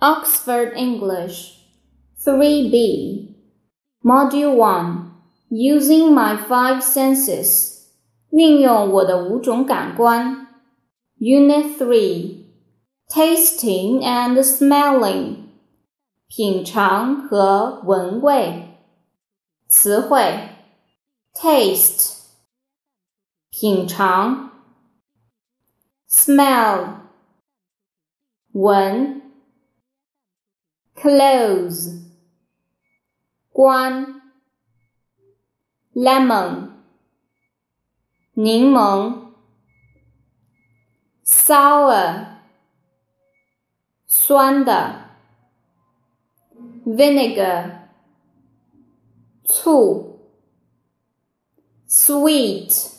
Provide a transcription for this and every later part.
Oxford English 3B Module 1 Using my five senses 运用我的五种感官 Unit 3 Tasting and smelling 品尝和闻味词汇 Taste 品尝 Smell 闻 close 关 lemon 柠檬 sour 酸的 vinegar 醋 sweet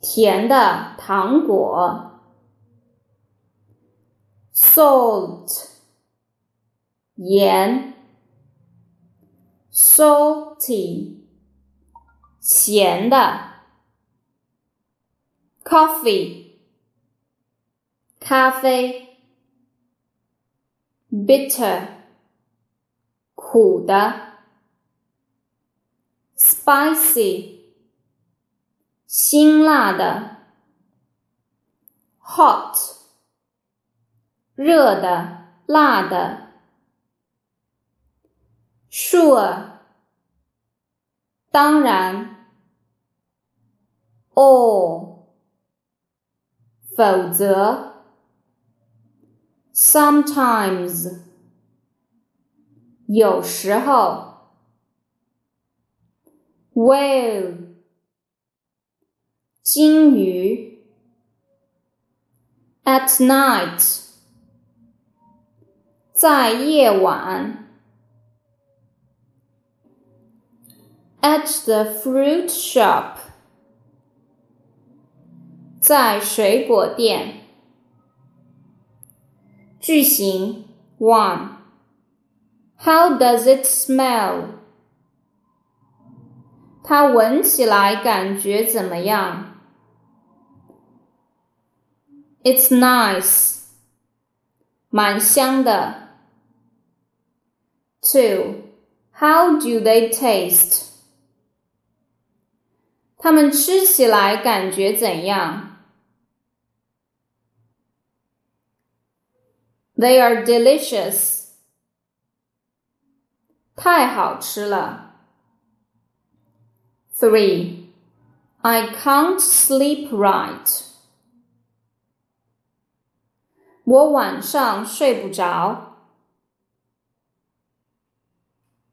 甜的糖果 salt 盐，salty，咸的，coffee，咖啡，bitter，苦的，spicy，辛辣的，hot，热的，辣的。Sure，当然。Or，否则。Sometimes，有时候。Whale，金鱼。At night，在夜晚。 At the fruit shop，在水果店。句型 One How does it smell？它闻起来感觉怎么样？It's nice，蛮香的。Two How do they taste？ 它们吃起来感觉怎样？They are delicious，太好吃了。Three, I can't sleep right，我晚上睡不着。